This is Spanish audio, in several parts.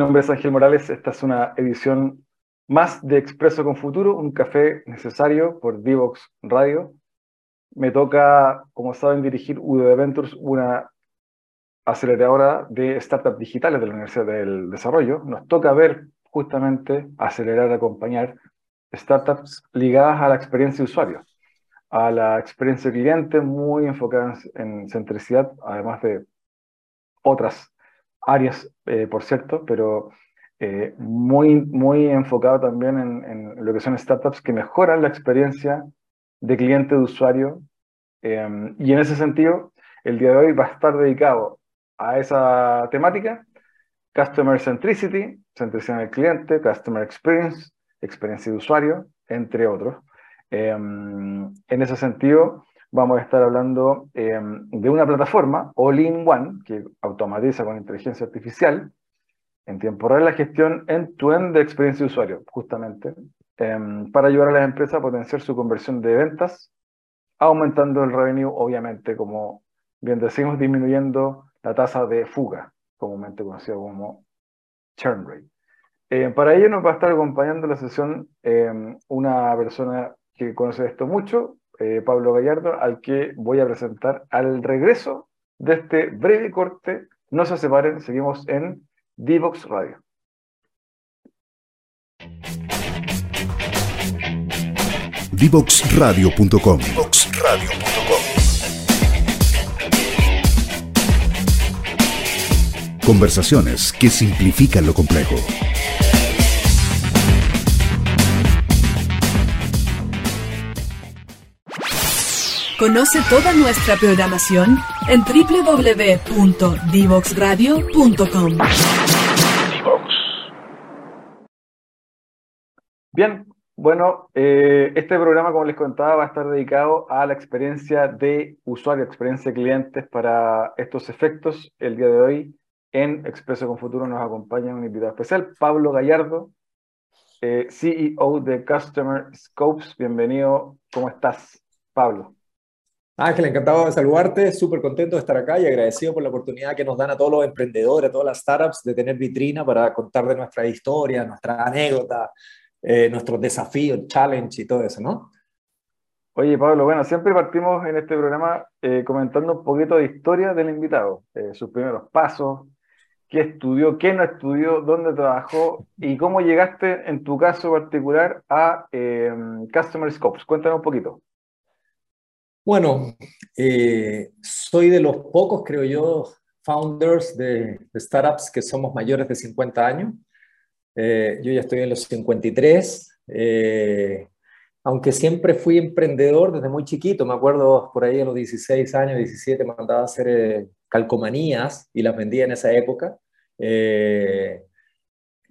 nombre es Ángel Morales. Esta es una edición más de Expreso con Futuro, un café necesario por Divox Radio. Me toca, como saben, dirigir UD Ventures, una aceleradora de startups digitales de la Universidad del Desarrollo. Nos toca ver justamente, acelerar, acompañar startups ligadas a la experiencia de usuario, a la experiencia cliente muy enfocada en centricidad, además de otras áreas, eh, por cierto, pero eh, muy, muy enfocado también en, lo que son startups que mejoran la experiencia de cliente de usuario. Em, y en ese sentido, el día de hoy va a estar dedicado a esa temática, Customer Centricity, centricidad del cliente, Customer Experience, experiencia de usuario, entre otros. Em, en ese sentido, vamos a estar hablando em, de una plataforma, All-in-One, que automatiza con inteligencia artificial en tiempo real la gestión end-to-end de experiencia de usuario, justamente, em, para ayudar a las empresas a potenciar su conversión de ventas, aumentando el revenue, obviamente, como bien decimos, disminuyendo la tasa de fuga, comúnmente conocida como churn rate. Eh, para ello nos va a estar acompañando la sesión em, una persona que conoce esto mucho, eh, Pablo Gallardo, al que voy a presentar al regreso de este breve corte. No se separen, seguimos en Divox Radio. Divoxradio.com Conversaciones que simplifican lo complejo. Conoce toda nuestra programación en www.divoxradio.com. Bien, bueno, eh, este programa, como les contaba, va a estar dedicado a la experiencia de usuario, experiencia de clientes para estos efectos. El día de hoy, en Expreso con Futuro, nos acompaña un invitado especial, Pablo Gallardo, eh, CEO de Customer Scopes. Bienvenido, ¿cómo estás, Pablo? Ángel, encantado de saludarte, súper contento de estar acá y agradecido por la oportunidad que nos dan a todos los emprendedores, a todas las startups, de tener vitrina para contar de nuestra historia, nuestra anécdota, eh, nuestros desafíos, challenge y todo eso, ¿no? Oye, Pablo, bueno, siempre partimos en este programa eh, comentando un poquito de historia del invitado, eh, sus primeros pasos, qué estudió, qué no estudió, dónde trabajó y cómo llegaste, en tu caso particular, a Customer Scopes. Cuéntanos un poquito. Bueno, eh, soy de los pocos, creo yo, founders de, startups que somos mayores de 50 años. Eh, yo ya estoy en los 53. Eh, aunque siempre fui emprendedor desde muy chiquito, me acuerdo por ahí a los 16 años, 17, me mandaba a hacer calcomanías y las vendía en esa época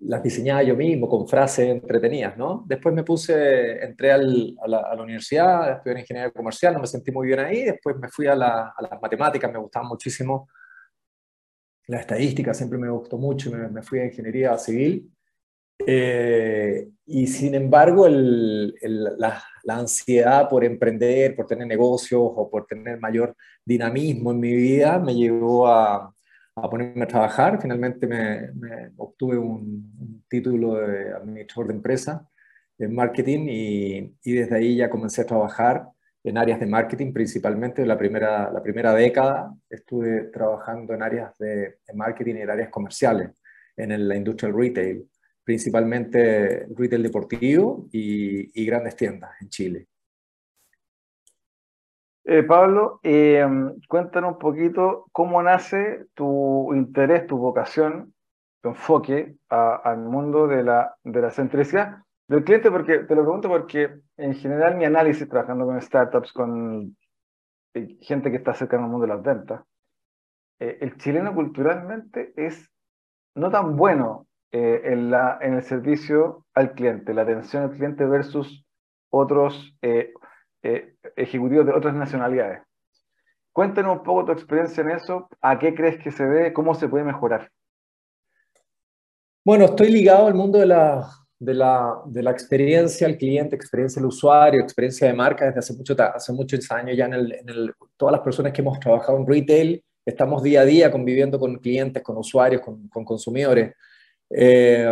las diseñaba yo mismo con frases entretenidas, ¿no? Después me puse, entré a, la, universidad, estudié ingeniería comercial, no me sentí muy bien ahí, después me fui a, las matemáticas, me gustaban muchísimo, la estadística siempre me gustó mucho, me, fui a ingeniería civil, eh, y sin embargo la, la ansiedad por emprender, por tener negocios o por tener mayor dinamismo en mi vida me llevó a, a ponerme a trabajar. Finalmente me, obtuve un, título de administrador de empresa en marketing y, y, desde ahí ya comencé a trabajar en áreas de marketing principalmente. La primera, la primera década estuve trabajando en áreas de, marketing y en áreas comerciales, en la industria del retail, principalmente retail deportivo y, y grandes tiendas en Chile. Eh, Pablo, eh, cuéntanos un poquito cómo nace tu interés, tu vocación, tu enfoque al mundo de la, de la centricidad del cliente, porque te lo pregunto porque en general mi análisis trabajando con startups, con eh, gente que está cercana al mundo de las ventas, el chileno culturalmente es no tan bueno en, la, en el servicio al cliente, la atención al cliente versus otros eh, ejecutivos de otras nacionalidades. Cuéntanos un poco tu experiencia en eso, a qué crees que se debe, cómo se puede mejorar. Bueno, estoy ligado al mundo de la, de la, de la experiencia al cliente, experiencia al usuario, experiencia de marca desde hace, mucho, hace muchos años ya en, en el, todas las personas que hemos trabajado en retail estamos día a día conviviendo con clientes, con usuarios, con, consumidores. Eh,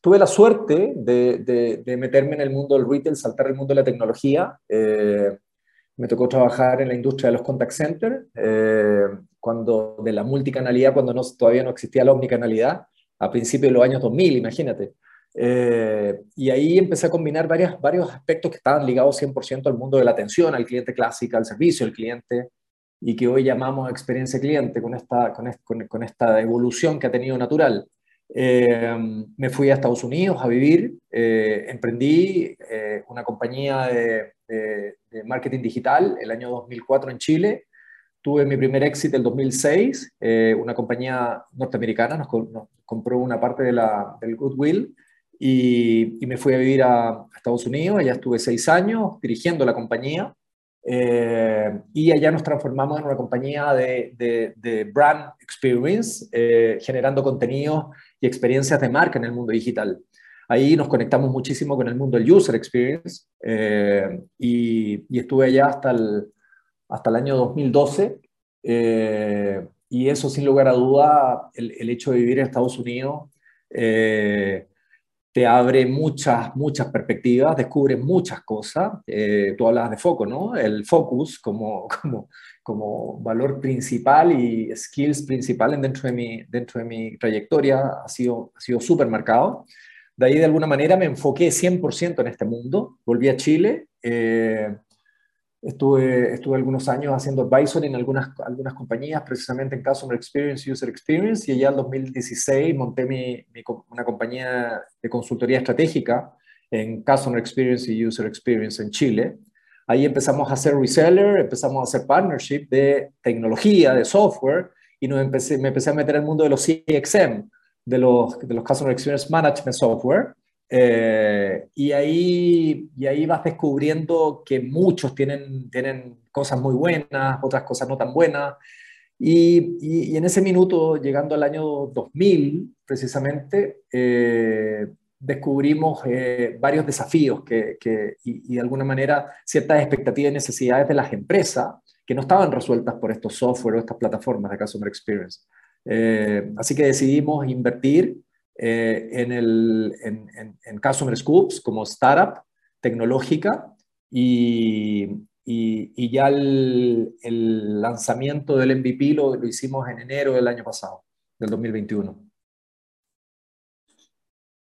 tuve la suerte de, meterme en el mundo del retail, saltar el mundo de la tecnología. Eh, me tocó trabajar en la industria de los contact centers, eh, cuando, de la multicanalidad, cuando no, todavía no existía la omnicanalidad, a principios de los años 2000, imagínate. Eh, y ahí empecé a combinar varias, varios aspectos que estaban ligados 100% al mundo de la atención, al cliente clásico, al servicio al cliente, y que hoy llamamos experiencia cliente con esta, con, con, esta evolución que ha tenido natural. Eh, me fui a Estados Unidos a vivir, eh, emprendí una compañía de, de, marketing digital el año 2004 en Chile, tuve mi primer éxito el 2006, una compañía norteamericana nos, compró una parte de la, del Goodwill, y, me fui a vivir a, Estados Unidos, allá estuve seis años dirigiendo la compañía eh, y allá nos transformamos en una compañía de, de, brand experience, eh, generando contenidos experiencias de marca en el mundo digital. Ahí nos conectamos muchísimo con el mundo del user experience eh, y, estuve allá hasta el, hasta el año 2012 y eso sin lugar a duda, el, el, hecho de vivir en Estados Unidos te abre muchas, muchas perspectivas, descubre muchas cosas. Eh, tú hablabas de foco, ¿no? El focus como, como, como valor principal y skills principales dentro de mi, dentro de mi trayectoria ha sido, ha sido súper marcado. De ahí, de alguna manera, me enfoqué 100% en este mundo. Volví a Chile. Eh, Estuve, estuve algunos años haciendo advisory en algunas, algunas compañías, precisamente en Customer Experience, User Experience, y ya en 2016 monté mi, una compañía de consultoría estratégica en Customer Experience y User Experience en Chile. Ahí empezamos a hacer reseller, empezamos a hacer partnership de tecnología, de software, y nos empecé, me empecé a meter en el mundo de los CXM, de los, de los Customer Experience Management Software, eh, y, ahí, y ahí vas descubriendo que muchos tienen, tienen cosas muy buenas, otras cosas no tan buenas. Y, y, en ese minuto, llegando al año 2000, precisamente, eh, descubrimos eh, varios desafíos que, que y, de alguna manera ciertas expectativas y necesidades de las empresas que no estaban resueltas por estos software o estas plataformas de Customer Experience. así que decidimos invertir eh, en, el, en, en, Customer Scoops como startup tecnológica y, y, ya el, el, lanzamiento del MVP lo, lo, hicimos en enero del año pasado, del 2021.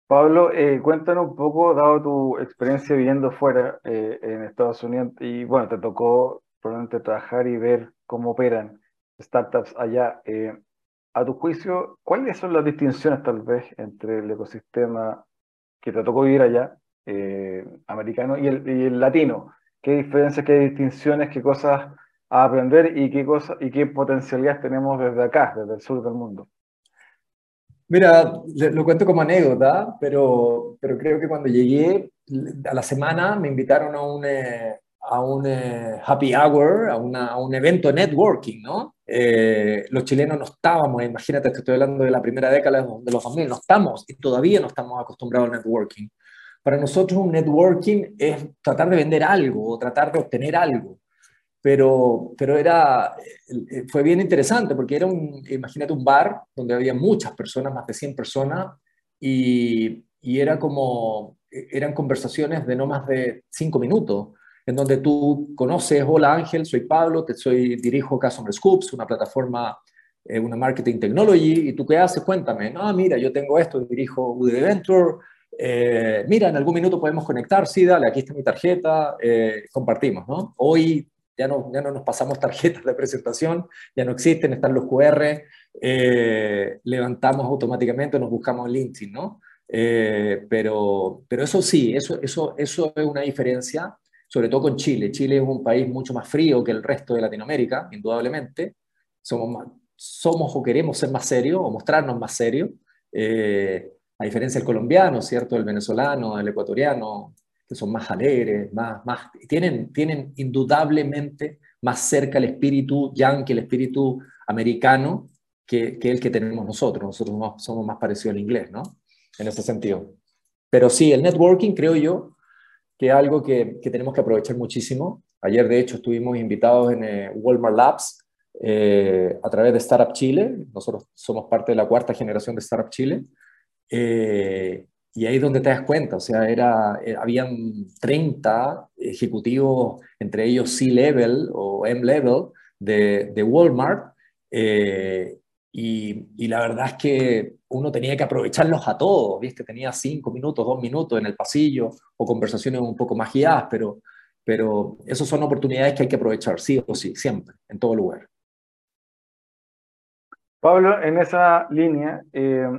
Pablo, eh, cuéntanos un poco, dado tu experiencia viviendo fuera eh, en Estados Unidos, y bueno, te tocó probablemente trabajar y ver cómo operan startups allá a tu juicio, ¿cuáles son las distinciones tal vez entre el ecosistema que te tocó vivir allá, eh, americano, y el, latino? ¿Qué diferencias, qué distinciones, qué cosas a aprender y qué, cosas, y qué potencialidades tenemos desde acá, desde el sur del mundo? Mira, lo cuento como anécdota, pero, pero creo que cuando llegué a la semana me invitaron a un, eh, a un eh, happy hour, a, un evento networking, ¿no? Eh, los chilenos no estábamos, imagínate que estoy hablando de la primera década de los 2000, no estamos y todavía no estamos acostumbrados al networking. Para nosotros un networking es tratar de vender algo o tratar de obtener algo. Pero, pero era, eh, fue bien interesante porque era un, imagínate un bar donde había muchas personas, más de 100 personas, y, y era como, eran conversaciones de no más de 5 minutos en donde tú conoces, hola Ángel, soy Pablo, te soy, dirijo Customer Scoops, una plataforma, eh, una marketing technology, y tú qué haces, cuéntame, no, mira, yo tengo esto, dirijo UD Venture, eh, mira, en algún minuto podemos conectar, sí, dale, aquí está mi tarjeta, eh, compartimos, ¿no? Hoy ya no, ya no nos pasamos tarjetas de presentación, ya no existen, están los QR, levantamos automáticamente, nos buscamos LinkedIn, ¿no? pero, pero eso sí, eso, eso, eso es una diferencia sobre todo con Chile. Chile es un país mucho más frío que el resto de Latinoamérica, indudablemente. Somos, somos o queremos ser más serios o mostrarnos más serios, eh, a diferencia del colombiano, ¿cierto? El venezolano, el ecuatoriano, que son más alegres, más, más, tienen, tienen indudablemente más cerca el espíritu yankee, el espíritu americano, que, que, el que tenemos nosotros. Nosotros somos más parecidos al inglés, ¿no? En ese sentido. Pero sí, el networking, creo yo, que algo que, que, tenemos que aprovechar muchísimo. Ayer, de hecho, estuvimos invitados en eh, Walmart Labs eh, a través de Startup Chile. Nosotros somos parte de la cuarta generación de Startup Chile. Eh, y ahí es donde te das cuenta, o sea, era, habían 30 ejecutivos, entre ellos C-Level o M-Level de, de Walmart, y, y, la verdad es que uno tenía que aprovecharlos a todos, ¿viste? Tenía cinco minutos, dos minutos en el pasillo o conversaciones un poco más guiadas, pero, pero esas son oportunidades que hay que aprovechar, sí o sí, siempre, en todo lugar. Pablo, en esa línea, eh,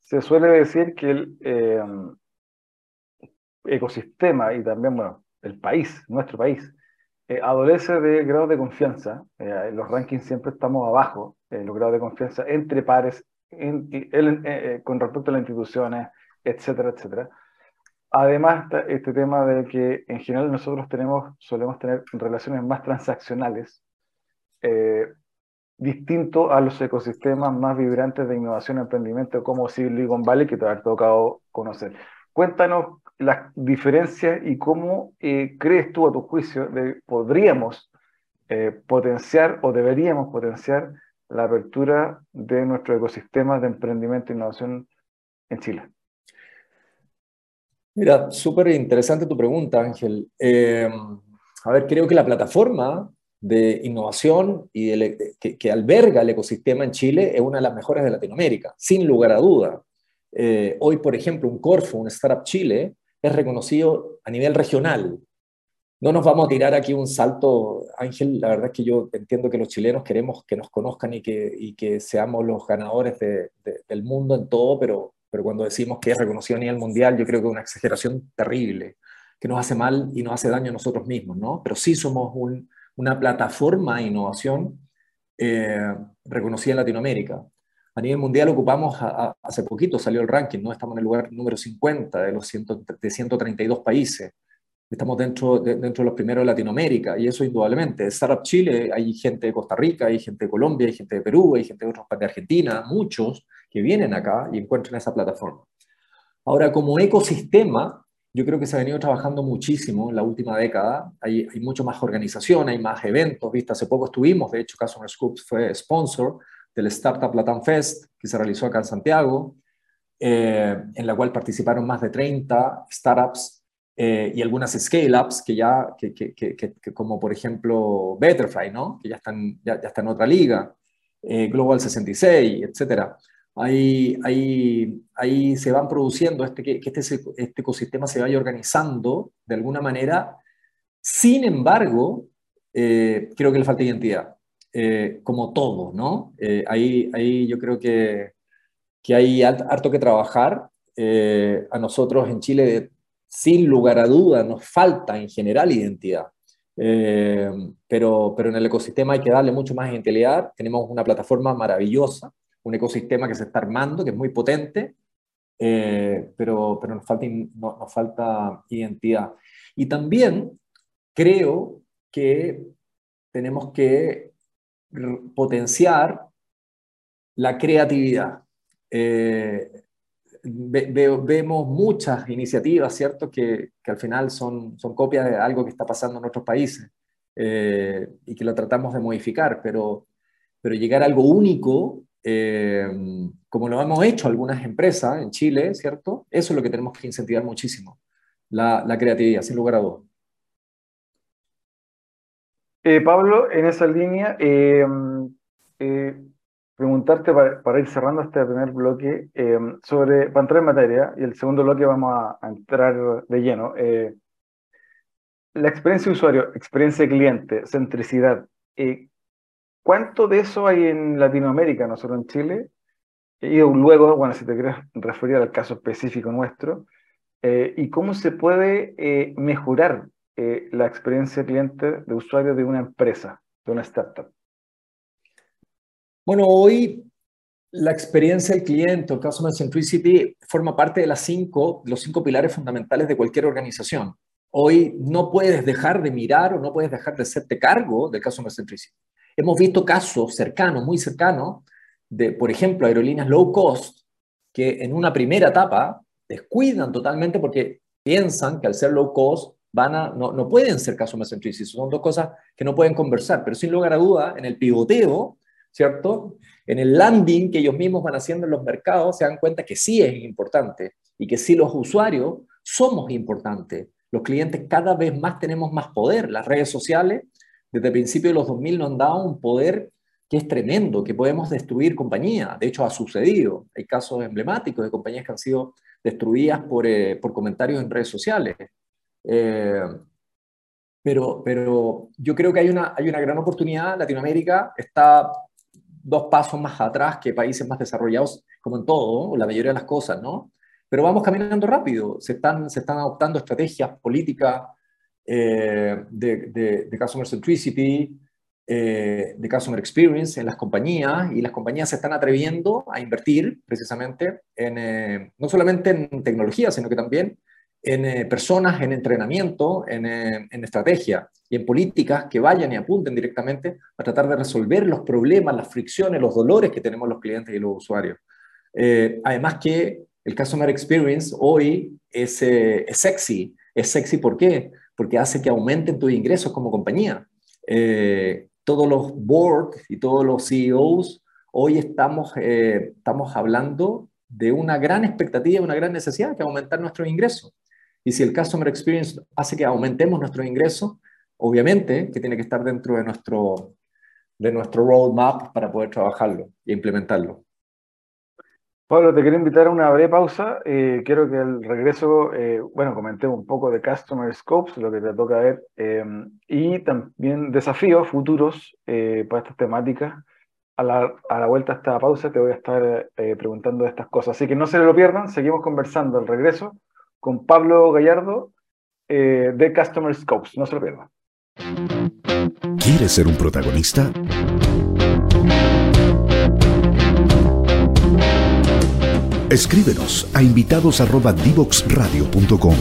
se suele decir que el eh, ecosistema y también, bueno, el país, nuestro país, eh, adolece de grados de confianza. en los rankings siempre estamos abajo, en los grados de confianza entre pares, con respecto a las instituciones, etcétera, etcétera. Además, este tema de que en general nosotros tenemos, solemos tener relaciones más transaccionales, distinto a los ecosistemas más vibrantes de innovación y emprendimiento como Silicon Valley que te ha tocado conocer. Cuéntanos las diferencias y cómo eh, crees tú a tu juicio de podríamos eh, potenciar o deberíamos potenciar la apertura de nuestro ecosistema de emprendimiento e innovación en Chile. Mira, súper interesante tu pregunta, Ángel. Eh, a ver, creo que la plataforma de innovación y que, alberga el ecosistema en Chile es una de las mejores de Latinoamérica, sin lugar a duda. Eh, hoy, por ejemplo, un Corfo, un Startup Chile, es reconocido a nivel regional. No nos vamos a tirar aquí un salto, Ángel, la verdad es que yo entiendo que los chilenos queremos que nos conozcan y que, y que seamos los ganadores del mundo en todo, pero, pero cuando decimos que es reconocido a nivel mundial, yo creo que es una exageración terrible, que nos hace mal y nos hace daño a nosotros mismos, ¿no? Pero sí somos un, una plataforma de innovación eh, reconocida en Latinoamérica. A nivel mundial ocupamos, hace poquito salió el ranking, ¿no? estamos en el lugar número 50 de los de 132 países. Estamos dentro de, dentro de los primeros de Latinoamérica y eso indudablemente. Startup Chile, hay gente de Costa Rica, hay gente de Colombia, hay gente de Perú, hay gente de otros de Argentina, muchos que vienen acá y encuentran esa plataforma. Ahora, como ecosistema, yo creo que se ha venido trabajando muchísimo en la última década. Hay, hay mucho más organización, hay más eventos. ¿viste? Hace poco estuvimos, de hecho, Customer Scoops fue sponsor del Startup Latam Fest, que se realizó acá en Santiago, eh, en la cual participaron más de 30 startups eh, y algunas scale-ups que ya, que, que, que, como por ejemplo Betterfly, ¿no? que ya están, ya, ya están en otra liga, eh, Global 66, etcétera ahí, ahí, ahí se van produciendo, este, que, este, este ecosistema se vaya organizando de alguna manera. Sin embargo, eh, creo que le falta identidad, eh, como todo, ¿no? Eh, ahí, ahí yo creo que, que hay harto que trabajar. a nosotros en Chile, sin lugar a duda, nos falta en general identidad. pero, pero en el ecosistema hay que darle mucho más identidad. Tenemos una plataforma maravillosa un ecosistema que se está armando, que es muy potente, eh, pero, pero nos, falta, nos falta identidad. Y también creo que tenemos que potenciar la creatividad. Eh, vemos muchas iniciativas, ¿cierto?, que, que, al final son, son copias de algo que está pasando en otros países eh, y que lo tratamos de modificar, pero, pero llegar a algo único eh, como lo hemos hecho algunas empresas en Chile, ¿cierto? Eso es lo que tenemos que incentivar muchísimo, la, creatividad, sin lugar a dudas. Eh, Pablo, en esa línea, eh, preguntarte para, ir cerrando este primer bloque sobre, para entrar en materia, y el segundo bloque vamos a, entrar de lleno. la experiencia de usuario, experiencia de cliente, centricidad. ¿Cuánto de eso hay en Latinoamérica, no solo en Chile? Y luego, bueno, si te quieres referir al caso específico nuestro, eh, y cómo se puede eh, mejorar eh, la experiencia cliente de usuario de una empresa, de una startup. Bueno, hoy la experiencia del cliente o Customer Centricity forma parte de las cinco, los cinco pilares fundamentales de cualquier organización. Hoy no puedes dejar de mirar o no puedes dejar de hacerte cargo del Customer Centricity. Hemos visto casos cercanos, muy cercanos, de, por ejemplo, aerolíneas low cost, que en una primera etapa descuidan totalmente porque piensan que al ser low cost van a, no, no pueden ser customer centricity, son dos cosas que no pueden conversar, pero sin lugar a duda, en el pivoteo, ¿cierto? En el landing que ellos mismos van haciendo en los mercados, se dan cuenta que sí es importante y que sí los usuarios somos importantes. Los clientes cada vez más tenemos más poder. Las redes sociales, desde el principio de los 2000, nos han dado un poder que es tremendo, que podemos destruir compañías. De hecho, ha sucedido. Hay casos emblemáticos de compañías que han sido destruidas por, eh, por comentarios en redes sociales. Eh, pero, pero yo creo que hay una, hay una gran oportunidad. Latinoamérica está dos pasos más atrás que países más desarrollados, como en todo, la mayoría de las cosas, ¿no? Pero vamos caminando rápido, se están, se están adoptando estrategias políticas eh, de, de, de, customer centricity, eh, de customer experience en las compañías, y las compañías se están atreviendo a invertir precisamente en, eh, no solamente en tecnología, sino que también en eh, personas, en entrenamiento, en, eh, en, estrategia y en políticas que vayan y apunten directamente a tratar de resolver los problemas, las fricciones, los dolores que tenemos los clientes y los usuarios. Eh, además que el Customer Experience hoy es, eh, es, sexy. ¿Es sexy por qué? Porque hace que aumenten tus ingresos como compañía. Eh, todos los boards y todos los CEOs hoy estamos, estamos hablando de una gran expectativa, una gran necesidad que aumentar nuestros ingresos. Y si el Customer Experience hace que aumentemos nuestros ingresos, obviamente que tiene que estar dentro de nuestro, de nuestro roadmap para poder trabajarlo e implementarlo. Pablo, te quiero invitar a una breve pausa. Eh, quiero que el regreso, eh, bueno, comentemos un poco de Customer Scopes, lo que te toca ver, eh, y también desafíos futuros para estas temáticas. A la, a la, vuelta a esta pausa te voy a estar preguntando estas cosas. Así que no se lo pierdan, seguimos conversando al regreso con Pablo Gallardo de Customer Scopes. No se lo pierdan. ¿Quieres ser un protagonista? Escríbenos a invitados@divoxradio.com.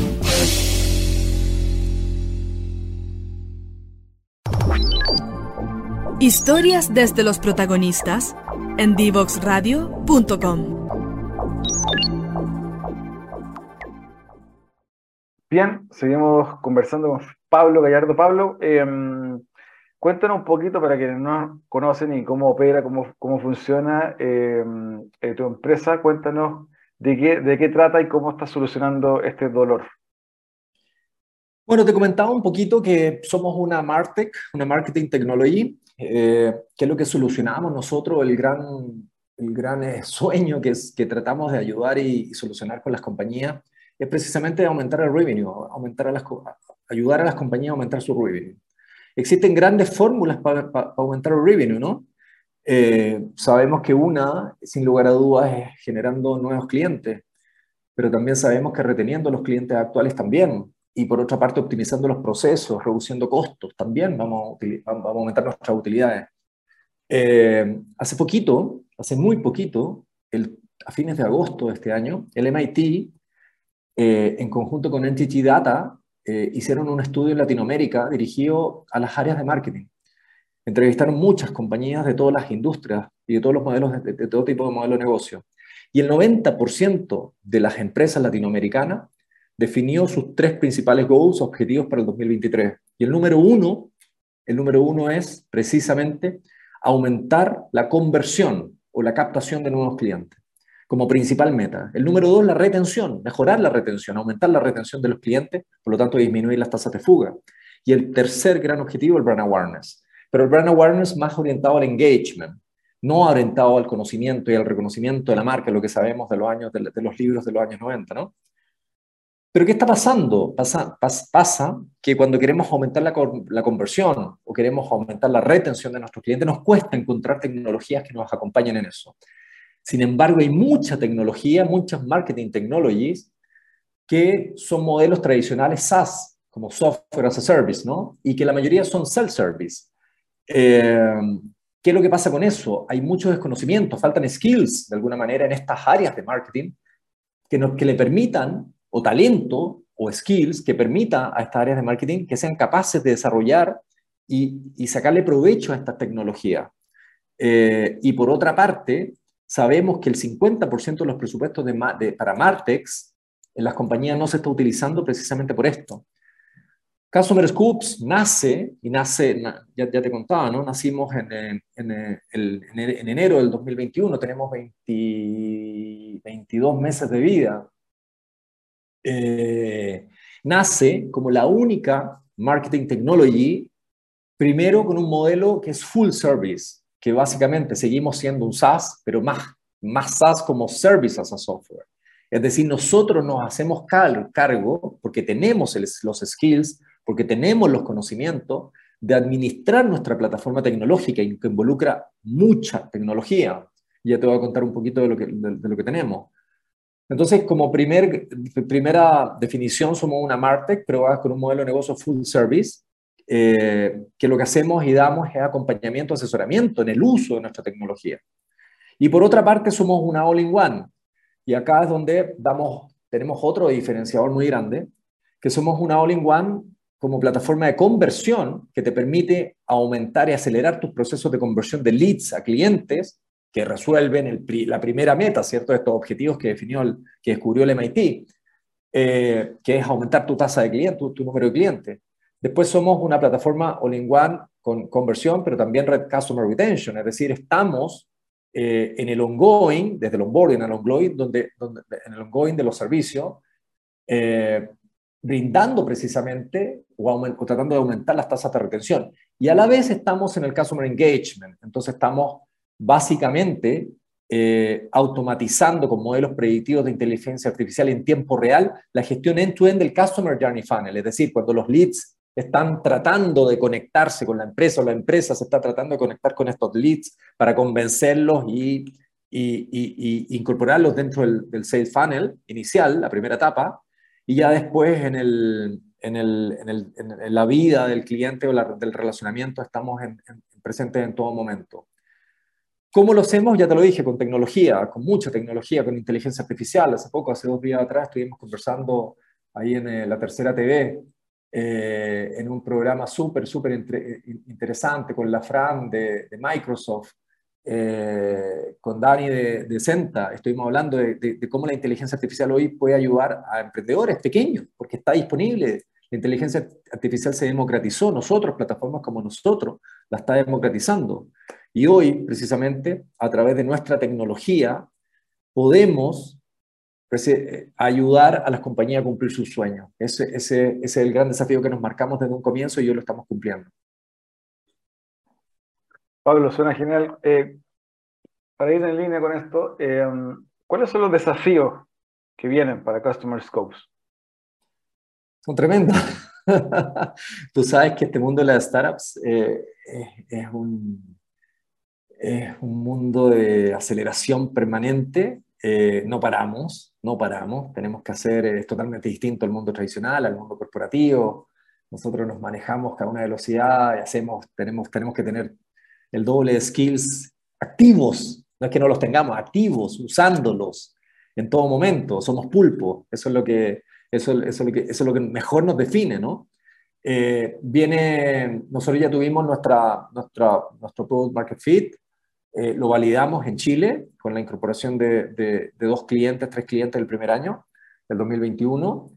Historias desde los protagonistas en divoxradio.com. Bien, seguimos conversando con Pablo Gallardo. Pablo, eh, cuéntanos un poquito para quienes no conocen y cómo opera, cómo, cómo funciona eh, tu empresa. Cuéntanos de qué, de qué trata y cómo está solucionando este dolor. Bueno, te comentaba un poquito que somos una Martech, una Marketing Technology, eh, que es lo que solucionamos nosotros, el gran, el gran sueño que, es, que tratamos de ayudar y solucionar con las compañías es precisamente aumentar el revenue, aumentar a las, ayudar a las compañías a aumentar su revenue. Existen grandes fórmulas para, para aumentar el revenue, ¿no? Eh, sabemos que una, sin lugar a dudas, es generando nuevos clientes, pero también sabemos que reteniendo los clientes actuales también, y por otra parte optimizando los procesos, reduciendo costos, también vamos a, vamos a aumentar nuestras utilidades. Eh, hace poquito, hace muy poquito, a fines de agosto de este año, el MIT eh, en conjunto con Entity Data, eh, hicieron un estudio en Latinoamérica dirigido a las áreas de marketing. Entrevistaron muchas compañías de todas las industrias y de todos los modelos, de, todo tipo de modelo de negocio. Y el 90% de las empresas latinoamericanas definió sus tres principales goals, objetivos para el 2023. Y el número uno, el número uno es precisamente aumentar la conversión o la captación de nuevos clientes como principal meta. El número dos, la retención, mejorar la retención, aumentar la retención de los clientes, por lo tanto disminuir las tasas de fuga. Y el tercer gran objetivo, el brand awareness. Pero el brand awareness más orientado al engagement, no orientado al conocimiento y al reconocimiento de la marca, lo que sabemos de los años, de, los libros de los años 90, ¿no? Pero ¿qué está pasando? Pasa, pasa, pasa que cuando queremos aumentar la, la, conversión o queremos aumentar la retención de nuestros clientes, nos cuesta encontrar tecnologías que nos acompañen en eso. Sin embargo, hay mucha tecnología, muchas marketing technologies que son modelos tradicionales SaaS, como software as a service, ¿no? Y que la mayoría son self-service. Eh, ¿Qué es lo que pasa con eso? Hay mucho desconocimiento, faltan skills de alguna manera en estas áreas de marketing que, nos, le permitan, o talento, o skills que permita a estas áreas de marketing que sean capaces de desarrollar y, y sacarle provecho a esta tecnología. Eh, y por otra parte, sabemos que el 50% de los presupuestos para Martex en las compañías no se está utilizando precisamente por esto. Customer Scoops nace, y nace, ya, te contaba, ¿no? Nacimos en, en, en, enero del 2021, tenemos 22 meses de vida. Eh, nace como la única marketing technology, primero con un modelo que es full service, que básicamente seguimos siendo un SaaS, pero más, más SaaS como Service as a Software. Es decir, nosotros nos hacemos cargo, porque tenemos los skills, porque tenemos los conocimientos de administrar nuestra plataforma tecnológica y que involucra mucha tecnología. Ya te voy a contar un poquito de lo que, de, lo que tenemos. Entonces, como primer, primera definición, somos una Martech, pero con un modelo de negocio full service, eh, que lo que hacemos y damos es acompañamiento, asesoramiento en el uso de nuestra tecnología. Y por otra parte, somos una all-in-one. Y acá es donde damos, tenemos otro diferenciador muy grande, que somos una all-in-one como plataforma de conversión que te permite aumentar y acelerar tus procesos de conversión de leads a clientes que resuelven la primera meta, ¿cierto? Estos objetivos que definió, el, que descubrió el MIT, eh, que es aumentar tu tasa de clientes, tu, tu, número de clientes. Después somos una plataforma all-in-one con conversión, pero también Red Customer Retention, es decir, estamos eh, en el ongoing, desde el onboarding el ongoing, donde, donde, en el ongoing de los servicios, eh, brindando precisamente o, tratando de aumentar las tasas de retención. Y a la vez estamos en el Customer Engagement, entonces estamos básicamente eh, automatizando con modelos predictivos de inteligencia artificial en tiempo real la gestión end-to-end -end del Customer Journey Funnel, es decir, cuando los leads están tratando de conectarse con la empresa o la empresa se está tratando de conectar con estos leads para convencerlos y, incorporarlos dentro del, sales funnel inicial, la primera etapa, y ya después en, el, en, la vida del cliente o del relacionamiento estamos presentes en todo momento. ¿Cómo lo hacemos? Ya te lo dije, con tecnología, con mucha tecnología, con inteligencia artificial. Hace poco, hace dos días atrás, estuvimos conversando ahí en eh, la tercera TV eh, en un programa súper, súper eh, interesante con la Fran de, Microsoft, eh, con Dani de, de Senta. Estuvimos hablando de, cómo la inteligencia artificial hoy puede ayudar a emprendedores pequeños, porque está disponible. La inteligencia artificial se democratizó, nosotros, plataformas como nosotros, la está democratizando. Y hoy, precisamente, a través de nuestra tecnología, podemos ayudar a las compañías a cumplir sus sueños. Ese, ese, es el gran desafío que nos marcamos desde un comienzo y hoy lo estamos cumpliendo. Pablo, suena genial. Eh, para ir en línea con esto, eh, ¿cuáles son los desafíos que vienen para Customer Scopes? Son tremendos. Tú sabes que este mundo de las startups es, un, es un mundo de aceleración permanente. No paramos, no paramos, tenemos que hacer, es totalmente distinto al mundo tradicional, al mundo corporativo, nosotros nos manejamos a una velocidad y hacemos, tenemos, tenemos que tener el doble de skills activos, no es que no los tengamos, activos, usándolos en todo momento, somos pulpo, eso es lo que, eso, eso, lo, que, eso es lo que mejor nos define, ¿no? Eh, viene, nosotros ya tuvimos nuestra, nuestra, nuestro Product Market Fit, eh, lo validamos en Chile con la incorporación de, dos clientes, tres clientes el primer año, del 2021.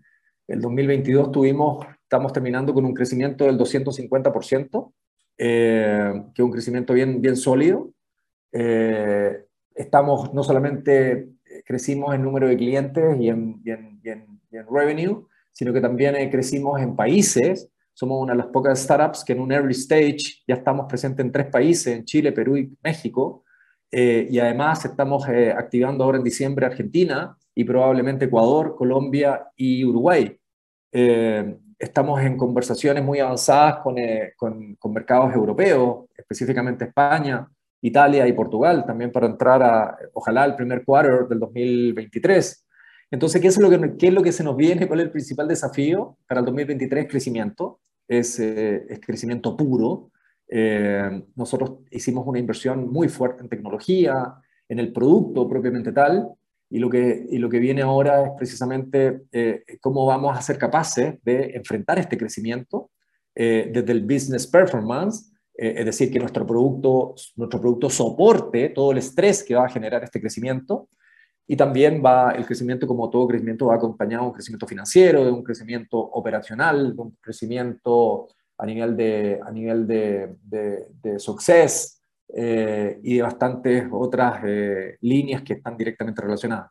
El 2022 tuvimos, estamos terminando con un crecimiento del 250%, eh, que es un crecimiento bien, bien sólido. Eh, estamos, no solamente crecimos en número de clientes y en, en revenue, sino que también crecimos en países somos una de las pocas startups que en un early stage ya estamos presentes en tres países, en Chile, Perú y México. Eh, y además estamos eh, activando ahora en diciembre Argentina y probablemente Ecuador, Colombia y Uruguay. Eh, estamos en conversaciones muy avanzadas con, con, mercados europeos, específicamente España, Italia y Portugal, también para entrar a, ojalá, el primer quarter del 2023. Entonces, ¿qué es, lo que, ¿qué es lo que se nos viene? ¿Cuál es el principal desafío para el 2023? Crecimiento. Es, eh, es crecimiento puro. Eh, nosotros hicimos una inversión muy fuerte en tecnología, en el producto propiamente tal, y lo que, y lo que viene ahora es precisamente eh, cómo vamos a ser capaces de enfrentar este crecimiento desde el business performance, es decir, que nuestro producto, nuestro producto soporte todo el estrés que va a generar este crecimiento, y también va el crecimiento, como todo crecimiento, va acompañado de un crecimiento financiero, de un crecimiento operacional, de un crecimiento a nivel de, a nivel de, de, success eh, y de bastantes otras eh, líneas que están directamente relacionadas.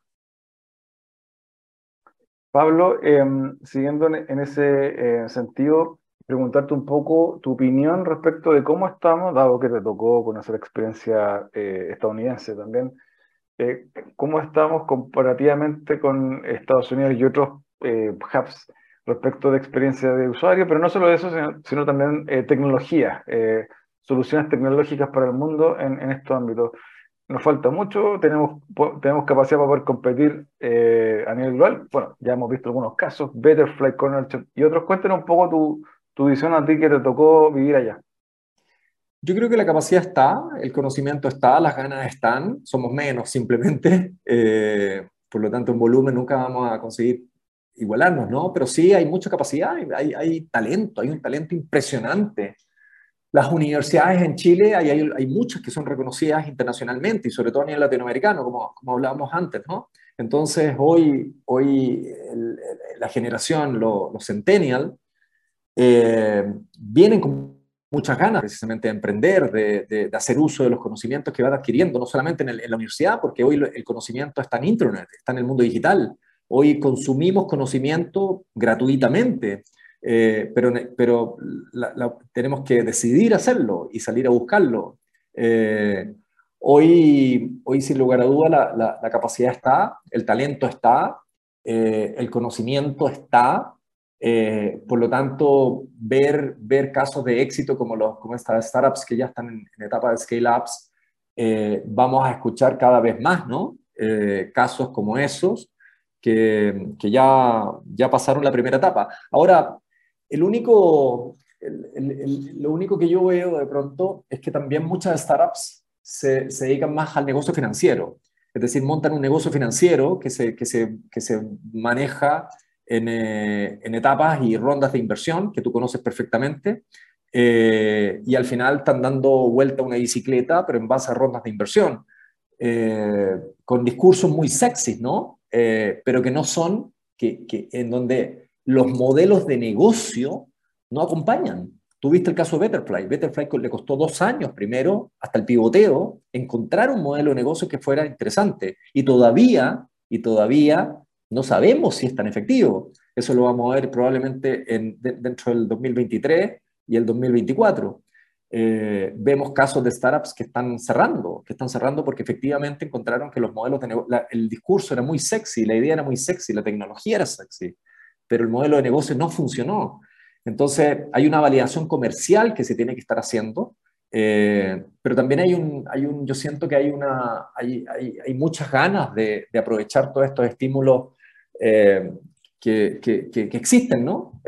Pablo, em, siguiendo en, ese eh, sentido, preguntarte un poco tu opinión respecto de cómo estamos, dado que te tocó conocer experiencia estadounidense también, cómo estamos comparativamente con Estados Unidos y otros hubs respecto de experiencia de usuario, pero no solo eso, sino, también eh, tecnología, eh, soluciones tecnológicas para el mundo en, estos ámbitos. Nos falta mucho, tenemos, tenemos capacidad para poder competir eh, a nivel global. Bueno, ya hemos visto algunos casos, Betterfly, Corner y otros. Cuéntanos un poco tu visión a ti que te tocó vivir allá. Yo creo que la capacidad está, el conocimiento está, las ganas están, somos menos simplemente. por lo tanto, en volumen nunca vamos a conseguir igualarnos, ¿no? Pero sí hay mucha capacidad, hay, hay talento, hay un talento impresionante. Las universidades en Chile, hay, hay, muchas que son reconocidas internacionalmente y sobre todo a nivel latinoamericano, como, como hablábamos antes, ¿no? Entonces, hoy, hoy la generación, los lo centennial, eh, vienen con muchas ganas precisamente de emprender, de, de, hacer uso de los conocimientos que van adquiriendo, no solamente en, en, la universidad, porque hoy el conocimiento está en Internet, está en el mundo digital. Hoy consumimos conocimiento gratuitamente, eh, pero, pero tenemos que decidir hacerlo y salir a buscarlo. Eh, hoy, hoy, sin lugar a duda, la, capacidad está, el talento está, eh, el conocimiento está. Por lo tanto, ver, ver casos de éxito como, los, como estas startups que ya están en, etapa de scale-ups, vamos a escuchar cada vez más, ¿no? casos como esos que, ya, ya pasaron la primera etapa. Ahora, el único, lo único que yo veo de pronto es que también muchas startups se, se, dedican más al negocio financiero, es decir, montan un negocio financiero que se, que se, que se maneja en, eh, en, etapas y rondas de inversión, que tú conoces perfectamente, eh, y al final están dando vuelta a una bicicleta, pero en base a rondas de inversión, eh, con discursos muy sexys, ¿no? Eh, pero que no son, que, en donde los modelos de negocio no acompañan. Tuviste el caso de Betterfly. Betterfly le costó dos años primero, hasta el pivoteo, encontrar un modelo de negocio que fuera interesante. Y todavía, y todavía no sabemos si es tan efectivo. Eso lo vamos a ver probablemente en, dentro del 2023 y el 2024. Eh, vemos casos de startups que están cerrando, que están cerrando porque efectivamente encontraron que los modelos el discurso era muy sexy, la idea era muy sexy, la tecnología era sexy, pero el modelo de negocio no funcionó. Entonces hay una validación comercial que se tiene que estar haciendo, eh, pero también hay un, hay un, yo siento que hay, una, hay, hay, hay muchas ganas de, aprovechar todos estos estímulos eh, que, que, que, existen, ¿no?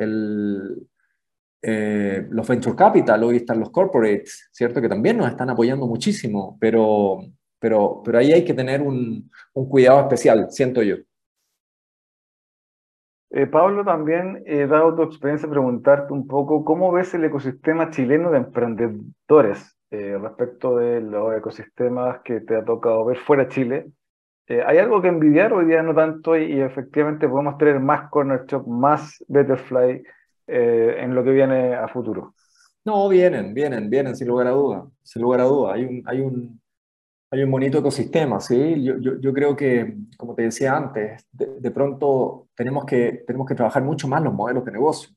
Eh, los venture capital, hoy están los corporates, ¿cierto? Que también nos están apoyando muchísimo, pero, pero, pero ahí hay que tener un, un cuidado especial, siento yo. Eh, Pablo, también he dado tu experiencia preguntarte un poco cómo ves el ecosistema chileno de emprendedores eh, respecto de los ecosistemas que te ha tocado ver fuera de Chile. ¿Hay algo que envidiar hoy día no tanto y, y efectivamente podemos tener más Corner Shop, más Betterfly, eh, en lo que viene a futuro? No, vienen, vienen, vienen, sin lugar a duda, sin lugar a duda. Hay un, hay un, hay un bonito ecosistema, ¿sí? Yo, yo, yo creo que, como te decía antes, de, pronto tenemos que, tenemos que trabajar mucho más los modelos de negocio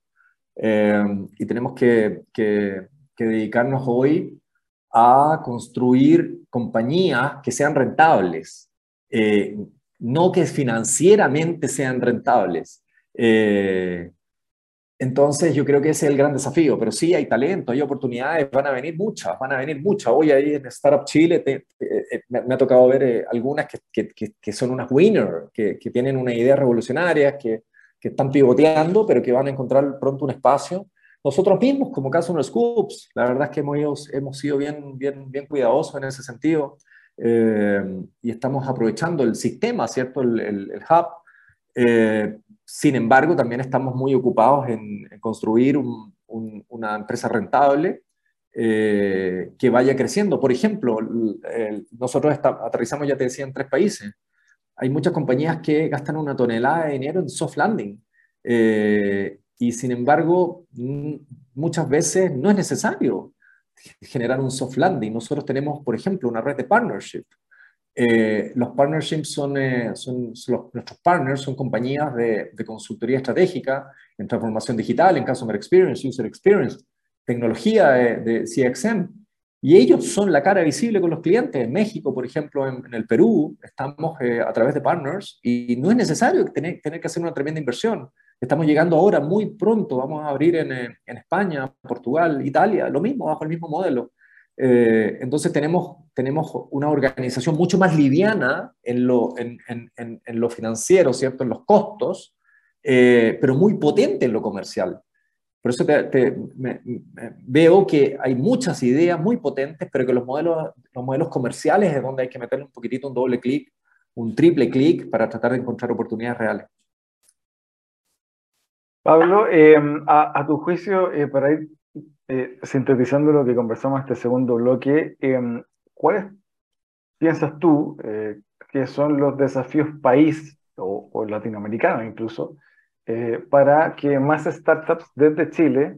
eh, y tenemos que, que, dedicarnos hoy a construir compañías que sean rentables, eh, no que financieramente sean rentables. Eh, entonces yo creo que ese es el gran desafío, pero sí hay talento, hay oportunidades, van a venir muchas, van a venir muchas. Hoy ahí en Startup Chile eh, me, ha tocado ver algunas que, que, que, son unas winners, que, tienen una idea revolucionaria, que, están pivoteando, pero que van a encontrar pronto un espacio. Nosotros mismos, como caso los Scoops, la verdad es que hemos, hemos sido bien, bien, bien cuidadosos en ese sentido eh, y estamos aprovechando el sistema, ¿cierto? El, el, el hub. Sin embargo, también estamos muy ocupados en, construir una empresa rentable eh, que vaya creciendo. Por ejemplo, nosotros aterrizamos, ya te decía, en tres países. hay muchas compañías que gastan una tonelada de dinero en soft landing. Eh, y sin embargo, muchas veces no es necesario generar un soft landing. Nosotros tenemos, por ejemplo, una red de partnership. Eh, los partnerships son, eh, son, nuestros partners son compañías de, consultoría estratégica en transformación digital, en Customer Experience, User Experience, tecnología de, de CXM. Y ellos son la cara visible con los clientes. En México, por ejemplo, en, el Perú, estamos eh, a través de partners y no es necesario tener, tener, que hacer una tremenda inversión. Estamos llegando ahora muy pronto, vamos a abrir en, en España, Portugal, Italia, lo mismo, bajo el mismo modelo. Eh, entonces tenemos, tenemos una organización mucho más liviana en lo, en, en, en lo financiero, ¿cierto? En los costos, eh, pero muy potente en lo comercial. Por eso te, veo que hay muchas ideas muy potentes, pero que los modelos, los modelos comerciales es donde hay que meterle un poquitito un doble clic, un triple clic para tratar de encontrar oportunidades reales. Pablo, em, a, tu juicio, eh, para ir eh, sintetizando lo que conversamos este segundo bloque, em, ¿cuáles piensas tú eh, que son los desafíos país o, o latinoamericanos incluso para que más startups desde Chile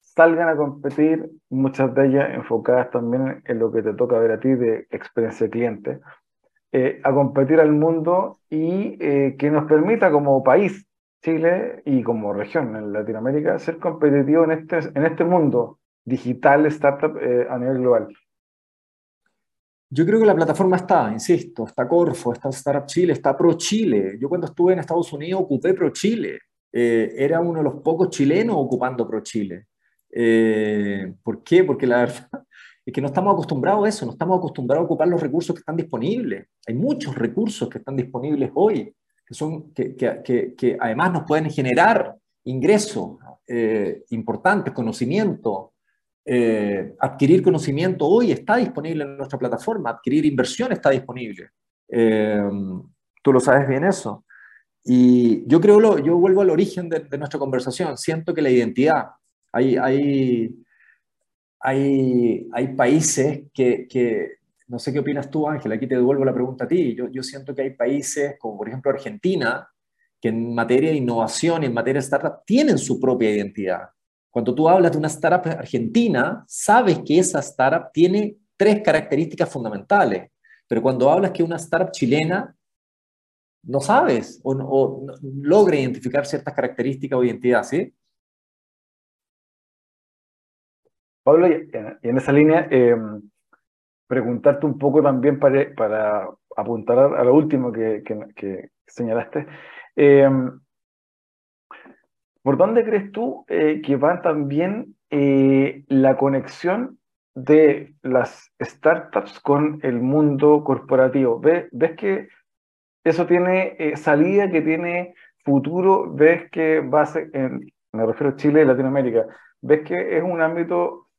salgan a competir, muchas de ellas enfocadas también en lo que te toca ver a ti de experiencia cliente, a competir al mundo y que nos permita como país, Chile y como región en Latinoamérica, ser competitivo en este, en este mundo digital startup a nivel global. Yo creo que la plataforma está, insisto, está Corfo, está Startup Chile, está Pro Chile. Yo cuando estuve en Estados Unidos ocupé Pro Chile. Eh, era uno de los pocos chilenos ocupando Pro Chile. Eh, ¿Por qué? Porque la verdad es que no estamos acostumbrados a eso, no estamos acostumbrados a ocupar los recursos que están disponibles. Hay muchos recursos que están disponibles hoy, que, son, que, que, que además nos pueden generar ingresos eh, importantes, conocimiento, eh, adquirir conocimiento hoy está disponible en nuestra plataforma, adquirir inversión está disponible. Eh, tú lo sabes bien eso. Y yo creo, lo, yo vuelvo al origen de, nuestra conversación, siento que la identidad, hay, hay, hay, hay países que, que, no sé qué opinas tú Ángel, aquí te devuelvo la pregunta a ti, yo, siento que hay países como por ejemplo Argentina, que en materia de innovación en materia de startup tienen su propia identidad. Cuando tú hablas de una startup argentina, sabes que esa startup tiene tres características fundamentales, pero cuando hablas que una startup chilena, no sabes o, no, logra identificar ciertas características o identidad, ¿sí? Pablo, y en esa línea, em, preguntarte un poco también para, apuntar a, lo último que, señalaste. Em, ¿Por dónde crees tú eh, que va también eh, la conexión de las startups con el mundo corporativo? ¿Ves, que eso tiene eh, salida, que tiene futuro? ¿Ves que va a ser, me refiero a Chile y Latinoamérica, ves que es un ámbito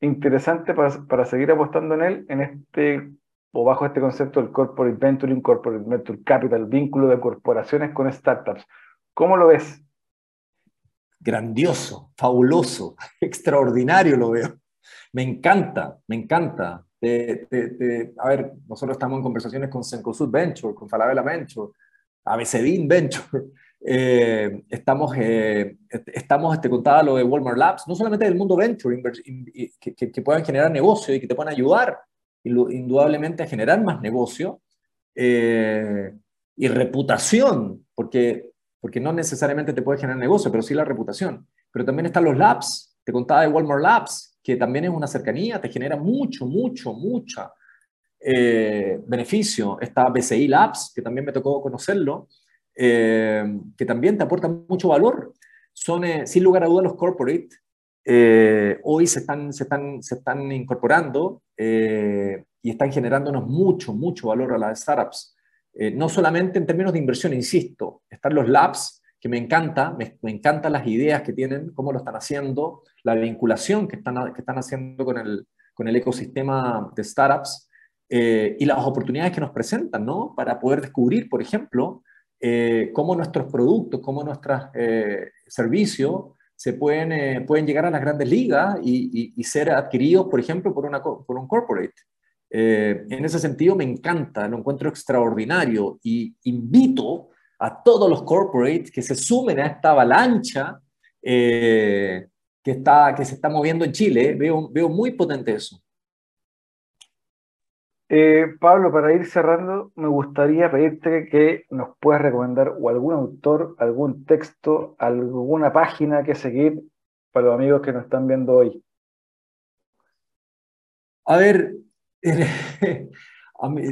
interesante para, para seguir apostando en él, en este o bajo este concepto del corporate venturing, corporate venture capital, vínculo de corporaciones con startups? ¿Cómo lo ves? grandioso, fabuloso, extraordinario lo veo. Me encanta, me encanta. a ver, nosotros estamos en conversaciones con Sencosud Venture, con Falabella Venture, ABCDIN Venture. Eh, estamos, eh, estamos este, contada lo de Walmart Labs, no solamente del mundo venture, que, que, puedan generar negocio y que te puedan ayudar indudablemente a generar más negocio eh, y reputación, porque porque no necesariamente te puede generar negocio, pero sí la reputación. Pero también están los labs, te contaba de Walmart Labs, que también es una cercanía, te genera mucho, mucho, mucha eh, beneficio. Está BCI Labs, que también me tocó conocerlo, eh, que también te aporta mucho valor. Son, eh, sin lugar a dudas, los corporate. hoy se están, se están, se están incorporando y están generándonos mucho, mucho valor a las startups. Eh, no solamente en términos de inversión, insisto, están los labs, que me encanta, me, encantan las ideas que tienen, cómo lo están haciendo, la vinculación que están, que están haciendo con el, con el ecosistema de startups eh, y las oportunidades que nos presentan, ¿no? Para poder descubrir, por ejemplo, eh, cómo nuestros productos, cómo nuestros servicios se pueden, pueden llegar a las grandes ligas y, y, ser adquiridos, por ejemplo, por, una, por un corporate. Eh, en ese sentido me encanta, lo encuentro extraordinario y invito a todos los corporates que se sumen a esta avalancha eh, que, está, que se está moviendo en Chile. Veo, veo muy potente eso. Eh, Pablo, para ir cerrando, me gustaría pedirte que nos puedas recomendar o algún autor, algún texto, alguna página que seguir para los amigos que nos están viendo hoy. A ver, a mí,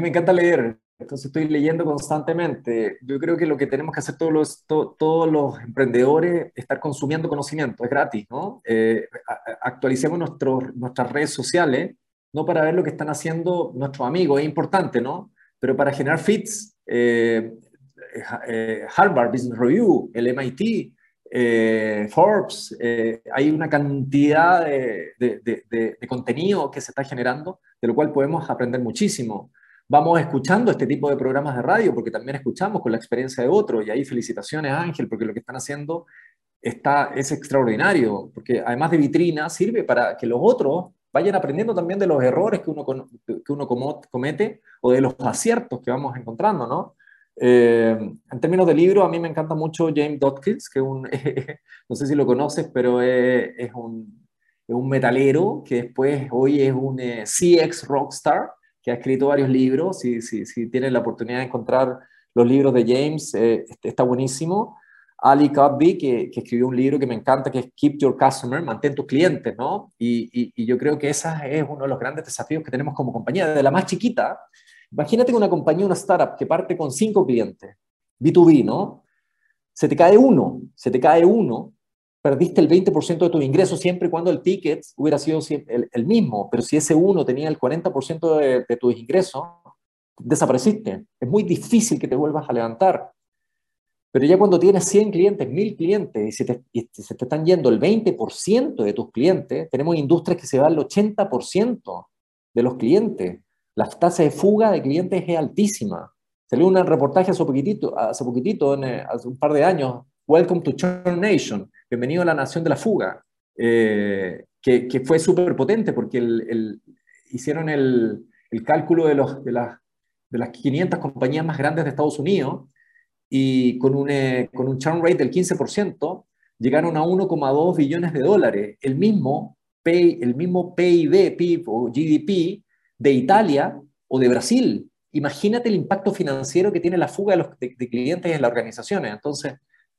me encanta leer, entonces estoy leyendo constantemente. Yo creo que lo que tenemos que hacer todos los, todos los emprendedores es estar consumiendo conocimiento, es gratis, ¿no? Eh, actualicemos nuestras redes sociales no para ver lo que están haciendo nuestros amigos, es importante, ¿no? Pero para generar fits, eh, eh, Harvard Business Review, el MIT, eh, Forbes, hay una cantidad de, de, contenido que se está generando, de lo cual podemos aprender muchísimo. Vamos escuchando este tipo de programas de radio, porque también escuchamos con la experiencia de otros, y ahí felicitaciones Ángel, porque lo que están haciendo está, es extraordinario, porque además de vitrina, sirve para que los otros vayan aprendiendo también de los errores que uno, que uno comete o de los aciertos que vamos encontrando, ¿no? Eh, en términos de libro, a mí me encanta mucho James Dawkins, que un, no sé si lo conoces, pero es, un, es, un, metalero que después hoy es un eh, CX rockstar, que ha escrito varios libros. Si, si, si tienen la oportunidad de encontrar los libros de James, eh, está buenísimo. Ali Cudby, que, escribió un libro que me encanta, que es Keep Your Customer, mantén tus clientes, ¿no? Y, yo creo que ese es uno de los grandes desafíos que tenemos como compañía, desde la más chiquita. Imagínate que una compañía, una startup que parte con cinco clientes, B2B, ¿no? Se te cae uno, se te cae uno, perdiste el 20% de tus ingresos siempre y cuando el ticket hubiera sido el, mismo, pero si ese uno tenía el 40% de, de tus ingresos, desapareciste. Es muy difícil que te vuelvas a levantar. Pero ya cuando tienes 100 clientes, 1000 clientes y se te, se te están yendo el 20% de tus clientes, tenemos industrias que se van al 80% de los clientes. La tasa de fuga de clientes es altísima. Salió un reportaje hace poquitito, hace, poquitito eh, hace un par de años, Welcome to Churn Nation, bienvenido a la nación de la fuga, eh, que, que, fue súper potente porque el, hicieron el, el cálculo de, los, de, las, de las 500 compañías más grandes de Estados Unidos y con un, eh, con un churn rate del 15%, llegaron a 1,2 billones de dólares, el mismo, pay, el mismo PIB, PIB o GDP de Italia o de Brasil. Imagínate el impacto financiero que tiene la fuga de, los, de, clientes en las organizaciones. Entonces,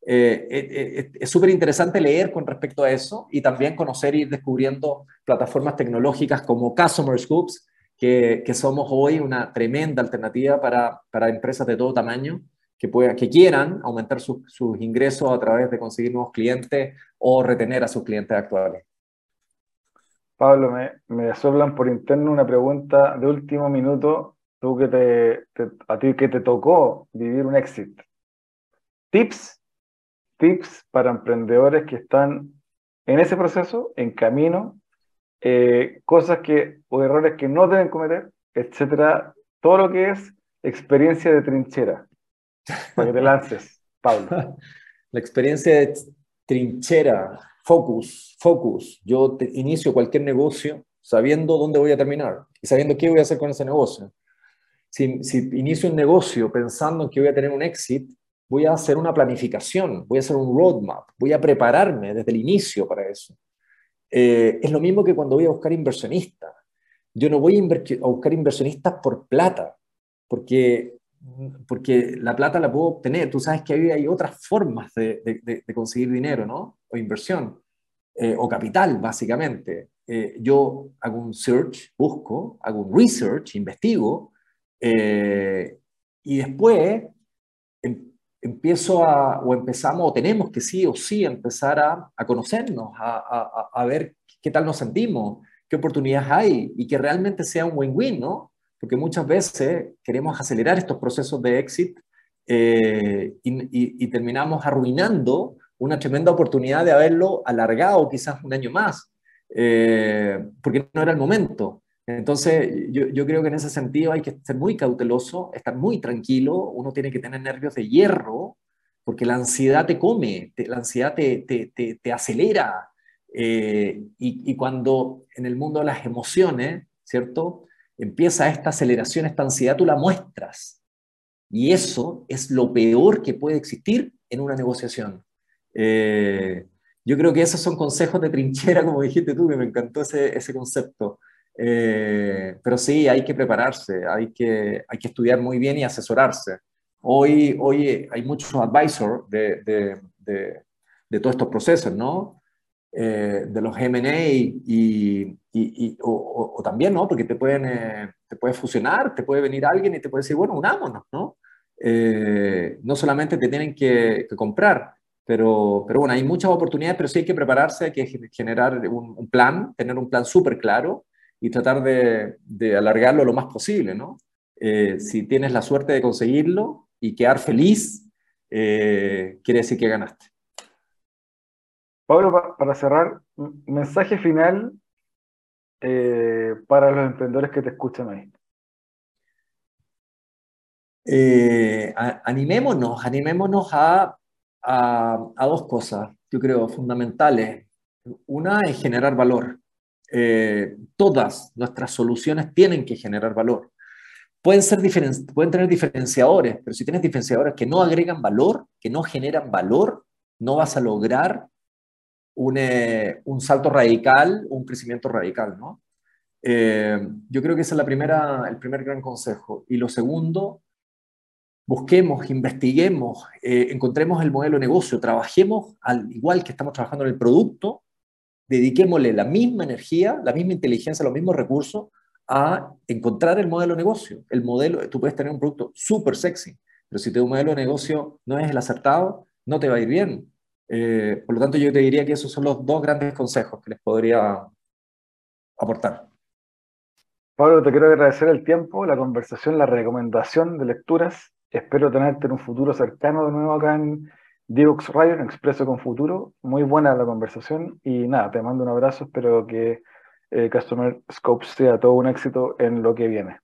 eh, eh, es súper interesante leer con respecto a eso y también conocer y ir descubriendo plataformas tecnológicas como Customer Scoops, que, que somos hoy una tremenda alternativa para, para empresas de todo tamaño que, que quieran aumentar sus ingresos a través de conseguir nuevos clientes o retener a sus clientes actuales. Pablo, me, me soplan por interno una pregunta de último minuto. Tú que te, a ti que te tocó vivir un éxito. Tips, tips para emprendedores que están en ese proceso, en camino, eh, cosas que o errores que no deben cometer, etcétera. Todo lo que es experiencia de trinchera. Para te Pablo. La experiencia de trinchera, focus, focus. Yo inicio cualquier negocio sabiendo dónde voy a terminar y sabiendo qué voy a hacer con ese negocio. Si, si inicio un negocio pensando en que voy a tener un éxito, voy a hacer una planificación, voy a hacer un roadmap, voy a prepararme desde el inicio para eso. Eh, es lo mismo que cuando voy a buscar inversionistas. Yo no voy a buscar inversionistas por plata, porque porque la plata la puedo obtener. Tú sabes que hay, otras formas de, conseguir dinero, ¿no? O inversión, eh, o capital, básicamente. Eh, yo hago un search, busco, hago un research, investigo, eh, y después em, empiezo a, o empezamos, o tenemos que sí o sí empezar a, a conocernos, a, a, ver qué tal nos sentimos, qué oportunidades hay, y que realmente sea un win-win, ¿no? Porque muchas veces queremos acelerar estos procesos de éxito eh, y, terminamos arruinando una tremenda oportunidad de haberlo alargado quizás un año más, eh, porque no era el momento. Entonces, yo, creo que en ese sentido hay que ser muy cauteloso, estar muy tranquilo, uno tiene que tener nervios de hierro, porque la ansiedad te come, la ansiedad te, te, te, acelera. Eh, y, y, cuando en el mundo de las emociones ¿cierto? Empieza esta aceleración, esta ansiedad, tú la muestras. Y eso es lo peor que puede existir en una negociación. Eh, yo creo que esos son consejos de trinchera, como dijiste tú, me encantó ese, ese concepto. Eh, pero sí, hay que prepararse, hay que, hay que estudiar muy bien y asesorarse. Hoy, hoy hay muchos advisors de, de, de, de todos estos procesos, ¿no? Eh, de los M&A y, y, o, también, ¿no? Porque te pueden, eh, te puede fusionar, te puede venir alguien y te puede decir, bueno, unámonos, ¿no? no solamente te tienen que, que comprar, pero, pero, bueno, hay muchas oportunidades, pero sí hay que prepararse, hay que generar un, un plan, tener un plan súper claro y tratar de, de, alargarlo lo más posible, ¿no? Eh, si tienes la suerte de conseguirlo y quedar feliz, eh, quiere decir que ganaste. Pablo, para cerrar, mensaje final eh, para los emprendedores que te escuchan ahí. animémonos, animémonos a, a, a dos cosas, yo creo, fundamentales. Una es generar valor. Eh, todas nuestras soluciones tienen que generar valor. Pueden, ser pueden tener diferenciadores, pero si tienes diferenciadores que no agregan valor, que no generan valor, no vas a lograr un, eh, un salto radical, un crecimiento radical, ¿no? Eh, yo creo que ese es la primera, el primer gran consejo. Y lo segundo, busquemos, investiguemos, encontremos el modelo de negocio, trabajemos al igual que estamos trabajando en el producto, dediquémosle la misma energía, la misma inteligencia, los mismos recursos a encontrar el modelo de negocio. El modelo, tú puedes tener un producto súper sexy, pero si tu modelo de negocio no es el acertado, no te va a ir bien. Eh, por lo tanto, yo te diría que esos son los dos grandes consejos que les podría aportar. Pablo, te quiero agradecer el tiempo, la conversación, la recomendación de lecturas. Espero tenerte en un futuro cercano de nuevo acá en Divox Radio en Expreso con Futuro. Muy buena la conversación y nada, te mando un abrazo. Espero que eh, Customer Scope sea todo un éxito en lo que viene.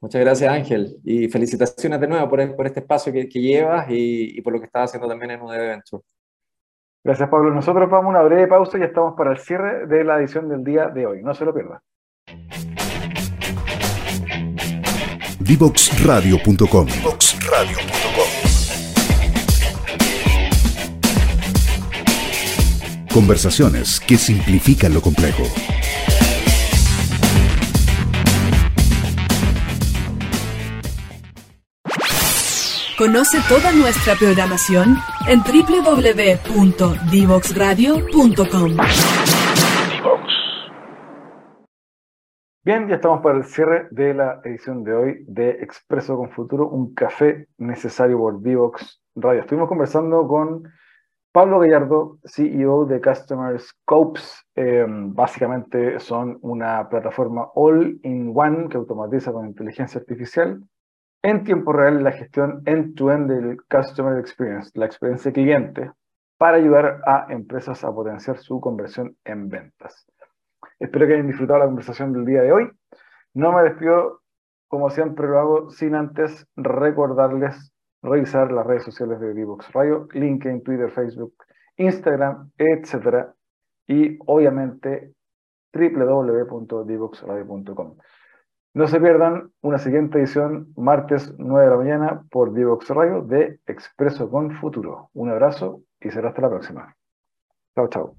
Muchas gracias Ángel y felicitaciones de nuevo por, por este espacio que, que llevas y, y, por lo que estás haciendo también en un evento. Gracias Pablo. Nosotros vamos a una breve pausa y estamos para el cierre de la edición del día de hoy. No se lo pierda. Divoxradio.com Conversaciones que simplifican lo complejo. Conoce toda nuestra programación en www.divoxradio.com. Bien, ya estamos para el cierre de la edición de hoy de Expreso con Futuro, un café necesario por Divox Radio. Estuvimos conversando con Pablo Gallardo, CEO de Customer Scopes, eh, básicamente son una plataforma all-in-one que automatiza con inteligencia artificial en tiempo real la gestión end-to-end del Customer Experience, la experiencia cliente, para ayudar a empresas a potenciar su conversión en ventas. Espero que hayan disfrutado la conversación del día de hoy. No me despido, como siempre lo hago, sin antes recordarles revisar las redes sociales de Divox Radio, LinkedIn, Twitter, Facebook, Instagram, etcétera, y obviamente www.divoxradio.com. No se pierdan una siguiente edición, martes 9 de la mañana, por Divox Radio de Expreso con Futuro. Un abrazo y será hasta la próxima. Chao, chao.